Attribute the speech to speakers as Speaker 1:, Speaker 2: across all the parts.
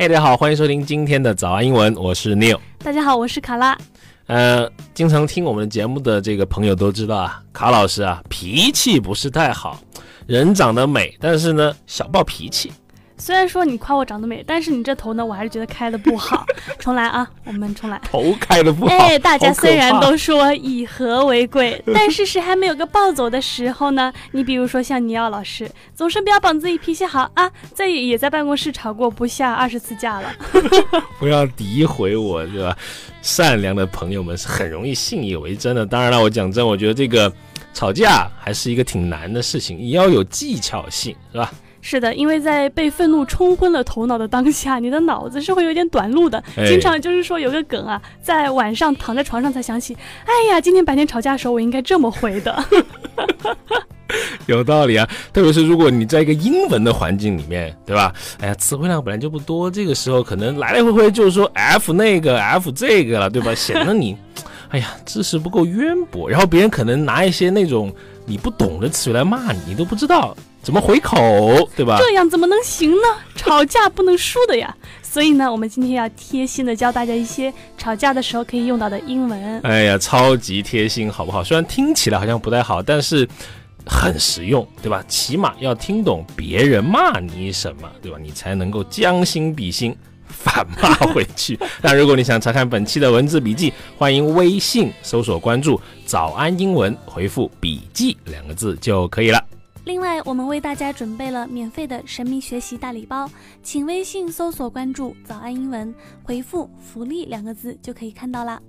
Speaker 1: 嘿，大家好，欢迎收听今天的早安英文，我是 Neil。
Speaker 2: 大家好，我是卡拉。
Speaker 1: 呃，经常听我们节目的这个朋友都知道啊，卡老师啊脾气不是太好，人长得美，但是呢小暴脾气。
Speaker 2: 虽然说你夸我长得美，但是你这头呢，我还是觉得开的不好。重来啊，我们重来。
Speaker 1: 头开的不好。
Speaker 2: 哎，大家虽然都说以和为贵，但事实还没有个暴走的时候呢。你比如说像尼奥老师，总是标榜自己脾气好啊，在也在办公室吵过不下二十次架了。
Speaker 1: 不要诋毁我，对吧？善良的朋友们是很容易信以为真的。当然了，我讲真，我觉得这个吵架还是一个挺难的事情，也要有技巧性，是吧？
Speaker 2: 是的，因为在被愤怒冲昏了头脑的当下，你的脑子是会有点短路的。经常就是说有个梗啊，在晚上躺在床上才想起，哎呀，今天白天吵架的时候我应该这么回的。
Speaker 1: 有道理啊，特别是如果你在一个英文的环境里面，对吧？哎呀，词汇量本来就不多，这个时候可能来来回回就是说 F 那个 F 这个了，对吧？显得你，哎呀，知识不够渊博，然后别人可能拿一些那种你不懂的词语来骂你，你都不知道。怎么回口，对吧？
Speaker 2: 这样怎么能行呢？吵架不能输的呀。所以呢，我们今天要贴心的教大家一些吵架的时候可以用到的英文。
Speaker 1: 哎呀，超级贴心，好不好？虽然听起来好像不太好，但是很实用，对吧？起码要听懂别人骂你什么，对吧？你才能够将心比心，反骂回去。那如果你想查看本期的文字笔记，欢迎微信搜索关注“早安英文”，回复“笔记”两个字就可以了。
Speaker 2: 另外，我们为大家准备了免费的神秘学习大礼包，请微信搜索关注“早安英文”，回复“福利”两个字就可以看到啦。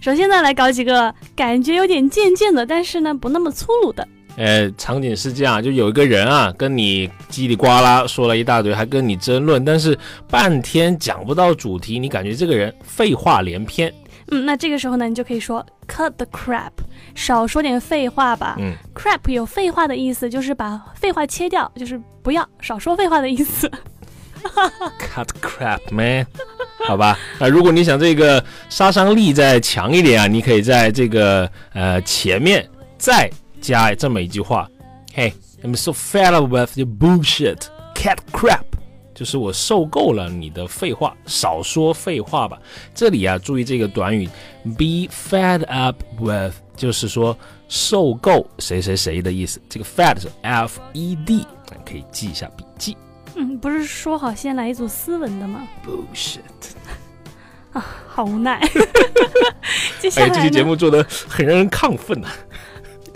Speaker 2: 首先呢，来搞几个感觉有点贱贱的，但是呢不那么粗鲁的。
Speaker 1: 呃，场景是这样，就有一个人啊，跟你叽里呱啦说了一大堆，还跟你争论，但是半天讲不到主题，你感觉这个人废话连篇。
Speaker 2: 嗯，那这个时候呢，你就可以说 cut the crap。少说点废话吧。
Speaker 1: 嗯
Speaker 2: ，crap 有废话的意思，就是把废话切掉，就是不要少说废话的意思。
Speaker 1: Cut crap man，好吧。那如果你想这个杀伤力再强一点啊，你可以在这个呃前面再加这么一句话：Hey, I'm so fed up with your bullshit. cat crap，就是我受够了你的废话，少说废话吧。这里啊，注意这个短语，be fed up with。就是说受够谁谁谁的意思，这个 fed 是 f e d，可以记一下笔记。
Speaker 2: 嗯，不是说好先来一组斯文的吗
Speaker 1: ？Bullshit！
Speaker 2: 啊，好无奈。接下来，
Speaker 1: 这期节目做的很让人亢奋呐。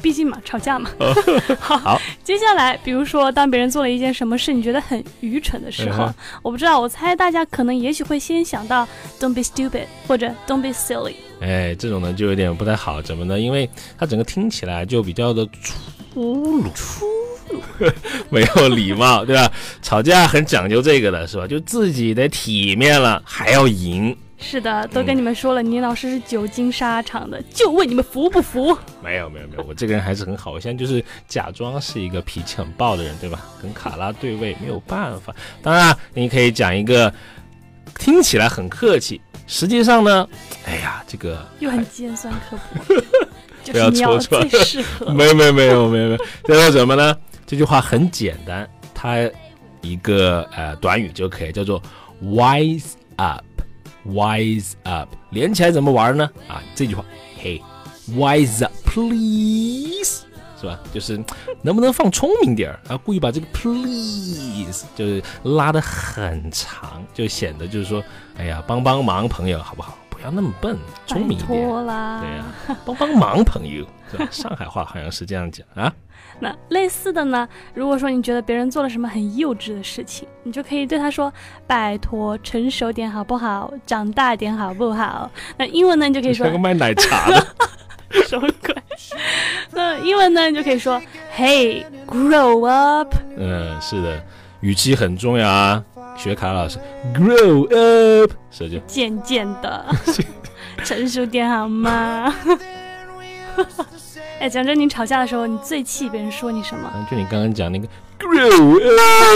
Speaker 2: 毕竟嘛，吵架嘛。好，接下来，比如说，当别人做了一件什么事，你觉得很愚蠢的时候，我不知道，我猜大家可能也许会先想到 "Don't be stupid" 或者 "Don't be silly"。
Speaker 1: 哎，这种呢就有点不太好，怎么呢？因为它整个听起来就比较的粗鲁，
Speaker 2: 粗鲁，
Speaker 1: 没有礼貌，对吧？吵架很讲究这个的，是吧？就自己的体面了，还要赢。
Speaker 2: 是的，都跟你们说了，倪老师是久经沙场的，就问你们服不服？
Speaker 1: 没有没有没有，我这个人还是很好，我现在就是假装是一个脾气很暴的人，对吧？跟卡拉对位没有办法。当然，你可以讲一个听起来很客气，实际上呢，哎呀，这个
Speaker 2: 又很尖酸刻薄，
Speaker 1: 不要戳
Speaker 2: 出来。
Speaker 1: 没有没有没有没有没有，叫做什么呢？这句话很简单，它一个呃短语就可以叫做 wise up。Wise up，连起来怎么玩呢？啊，这句话，Hey，wise up please，是吧？就是能不能放聪明点儿啊？故意把这个 please 就是拉的很长，就显得就是说，哎呀，帮帮忙，朋友，好不好？不要那么笨，聪明一点。对呀，帮帮忙，朋友，是吧？上海话好像是这样讲啊。
Speaker 2: 那类似的呢？如果说你觉得别人做了什么很幼稚的事情，你就可以对他说：“拜托，成熟点好不好？长大点好不好？”那英文呢，你就可以说：“
Speaker 1: 像个卖奶茶的，
Speaker 2: 什么鬼？”那英文呢，你就可以说：“Hey, grow up。”
Speaker 1: 嗯，是的，语气很重要啊。学卡老师，grow up，是就
Speaker 2: 渐渐的，成熟点好吗？哎，讲真，你吵架的时候，你最气别人说你什么？
Speaker 1: 就你刚刚讲那个 grow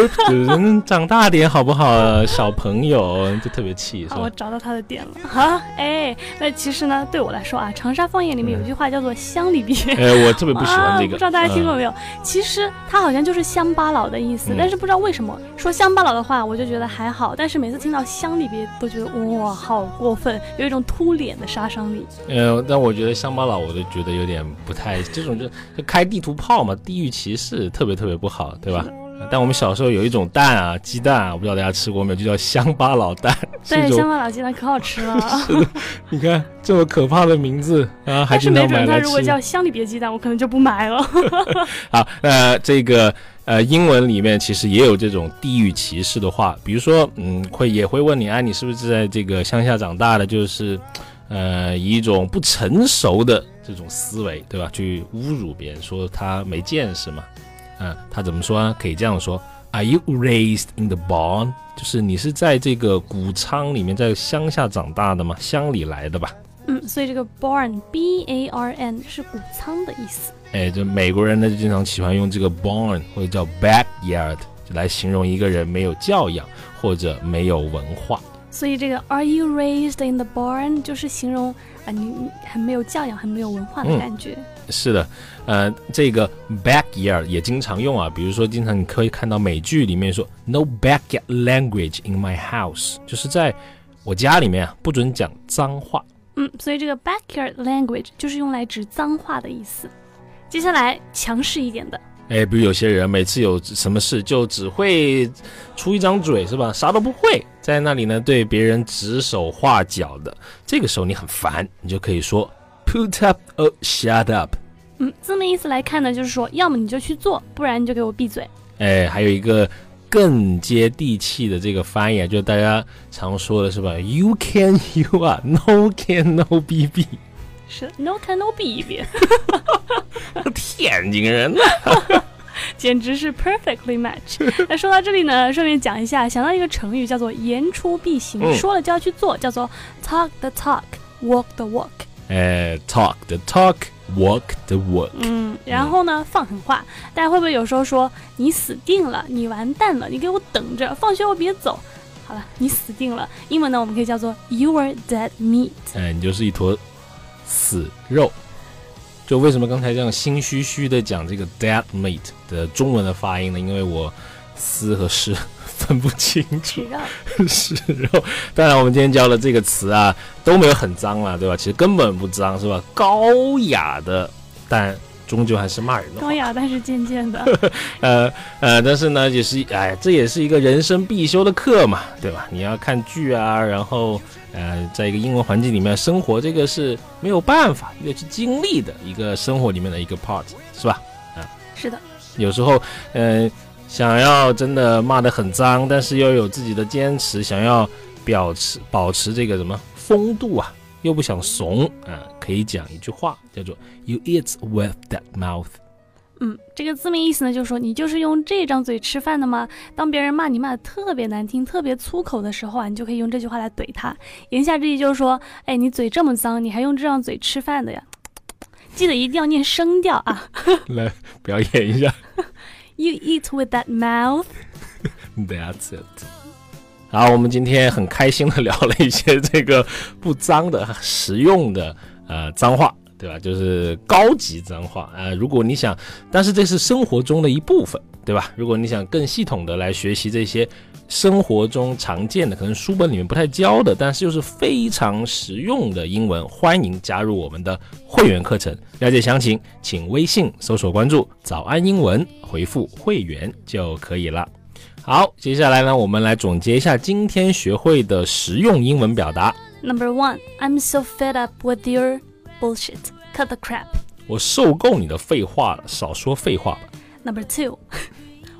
Speaker 1: up，人长大点好不好？小朋友就特别气，是吧？
Speaker 2: 我找到他的点了哈，哎，那其实呢，对我来说啊，长沙方言里面有句话叫做乡里别。
Speaker 1: 哎，我特别不喜欢这个，
Speaker 2: 不知道大家听过没有？其实它好像就是乡巴佬的意思，但是不知道为什么说乡巴佬的话，我就觉得还好，但是每次听到乡里别，都觉得哇，好过分，有一种突脸的杀伤力。
Speaker 1: 呃，但我觉得乡巴佬，我都觉得有点不太，这种就就开地图炮嘛，地域歧视，特别特别不好，对吧？但我们小时候有一种蛋啊，鸡蛋啊，我不知道大家吃过没有，就叫乡巴佬蛋。
Speaker 2: 对，乡巴佬鸡蛋可好吃了。
Speaker 1: 是的，你看这么可怕的名字啊，还是
Speaker 2: 没准他如果叫乡里别鸡蛋，我可能就不买了。
Speaker 1: 好，那这个呃，英文里面其实也有这种地域歧视的话，比如说，嗯，会也会问你，哎，你是不是在这个乡下长大的？就是，呃，以一种不成熟的这种思维，对吧？去侮辱别人，说他没见识嘛。嗯，他怎么说呢？可以这样说：Are you raised in the barn？就是你是在这个谷仓里面，在乡下长大的吗？乡里来的吧？
Speaker 2: 嗯，所以这个 barn，b a r n 是谷仓的意思。
Speaker 1: 哎，就美国人呢，就经常喜欢用这个 barn 或者叫 backyard 来形容一个人没有教养或者没有文化。
Speaker 2: 所以这个 Are you raised in the barn？就是形容啊，你很没有教养、很没有文化的感觉。
Speaker 1: 是的，呃，这个 backyard 也经常用啊，比如说，经常你可以看到美剧里面说 no backyard language in my house，就是在我家里面啊，不准讲脏话。
Speaker 2: 嗯，所以这个 backyard language 就是用来指脏话的意思。接下来强势一点的，
Speaker 1: 哎，比如有些人每次有什么事就只会出一张嘴是吧？啥都不会，在那里呢对别人指手画脚的，这个时候你很烦，你就可以说 put up or shut up。
Speaker 2: 嗯，字面意思来看呢，就是说，要么你就去做，不然你就给我闭嘴。
Speaker 1: 哎，还有一个更接地气的这个翻译，就是大家常说的是吧？You can you are; no can no B B。
Speaker 2: 是 No can no B B。
Speaker 1: 天津人呢，
Speaker 2: 简直是 perfectly match。那说到这里呢，顺便讲一下，想到一个成语叫做言出必行，说了就要去做，叫做 talk the talk，walk the walk。
Speaker 1: 哎，talk the talk。Walk the walk。
Speaker 2: 嗯，然后呢，放狠话，大家会不会有时候说你死定了，你完蛋了，你给我等着，放学我别走。好了，你死定了。英文呢，我们可以叫做 You are dead meat。
Speaker 1: 哎，你就是一坨死肉。就为什么刚才这样心虚虚的讲这个 dead meat 的中文的发音呢？因为我丝和是。分不清楚 是肉，当然我们今天教的这个词啊都没有很脏了，对吧？其实根本不脏，是吧？高雅的，但终究还是骂人的。
Speaker 2: 高雅但是渐渐的，
Speaker 1: 呃呃，但是呢，也是哎，这也是一个人生必修的课嘛，对吧？你要看剧啊，然后呃，在一个英文环境里面生活，这个是没有办法要去经历的一个生活里面的一个 part，是吧？
Speaker 2: 啊，是的，
Speaker 1: 有时候嗯。想要真的骂得很脏，但是又有自己的坚持，想要保持保持这个什么风度啊，又不想怂啊，可以讲一句话，叫做 “You eat with that mouth”。
Speaker 2: 嗯，这个字面意思呢，就是说你就是用这张嘴吃饭的吗？当别人骂你骂的特别难听、特别粗口的时候啊，你就可以用这句话来怼他。言下之意就是说，哎，你嘴这么脏，你还用这张嘴吃饭的呀？记得一定要念声调啊！
Speaker 1: 来表演一下。
Speaker 2: You eat with that mouth.
Speaker 1: That's it. 好，我们今天很开心的聊了一些这个不脏的、实用的呃脏话，对吧？就是高级脏话啊。如果你想，但是这是生活中的一部分，对吧？如果你想更系统的来学习这些。生活中常见的，可能书本里面不太教的，但是又是非常实用的英文，欢迎加入我们的会员课程。了解详情，请微信搜索关注“早安英文”，回复“会员”就可以了。好，接下来呢，我们来总结一下今天学会的实用英文表达。
Speaker 2: Number one, I'm so fed up with your bullshit. Cut the crap.
Speaker 1: 我受够你的废话了，少说废话吧。
Speaker 2: Number two,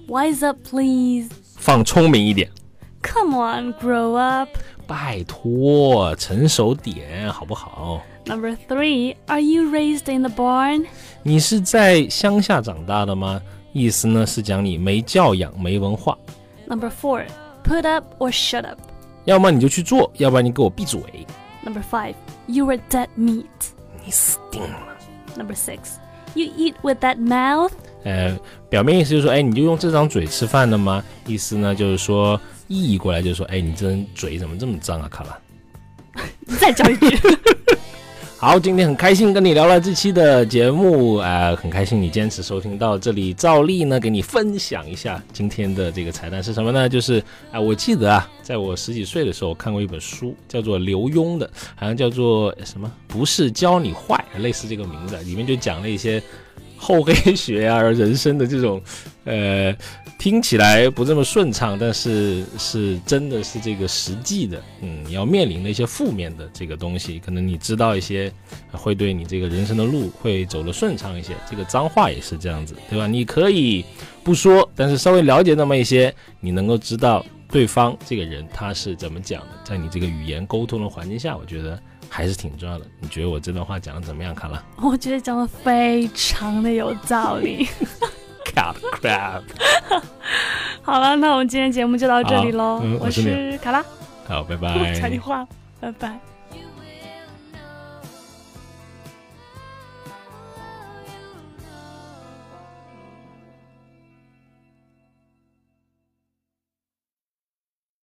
Speaker 2: wise up, please.
Speaker 1: 放聪明一点，
Speaker 2: Come on, grow up！
Speaker 1: 拜托，成熟点好不好？
Speaker 2: Number three, Are you raised in the barn？
Speaker 1: 你是在乡下长大的吗？意思呢是讲你没教养、没文化。
Speaker 2: Number four, Put up or shut up？
Speaker 1: 要么你就去做，要不然你给我闭嘴。
Speaker 2: Number five, You are dead meat。
Speaker 1: 你死定了。
Speaker 2: Number six, You eat with that mouth？
Speaker 1: 呃，表面意思就是说，哎，你就用这张嘴吃饭的吗？意思呢就是说，意义过来就是说，哎，你这张嘴怎么这么脏啊，卡拉？
Speaker 2: 再讲一句。
Speaker 1: 好，今天很开心跟你聊了这期的节目，呃，很开心你坚持收听到这里。照例呢，给你分享一下今天的这个彩蛋是什么呢？就是啊，我记得啊，在我十几岁的时候，我看过一本书，叫做刘墉的，好像叫做什么？不是教你坏，类似这个名字，里面就讲了一些。厚黑学啊，人生的这种，呃，听起来不这么顺畅，但是是真的是这个实际的，嗯，你要面临的一些负面的这个东西，可能你知道一些，会对你这个人生的路会走得顺畅一些。这个脏话也是这样子，对吧？你可以不说，但是稍微了解那么一些，你能够知道对方这个人他是怎么讲的，在你这个语言沟通的环境下，我觉得。还是挺重要的。你觉得我这段话讲的怎么样？卡拉？
Speaker 2: 我觉得讲的非常的有道理。
Speaker 1: Cat crap！
Speaker 2: 好了，那我们今天节目就到这里喽。我是卡拉。
Speaker 1: 好，拜拜。
Speaker 2: 讲你话，拜拜。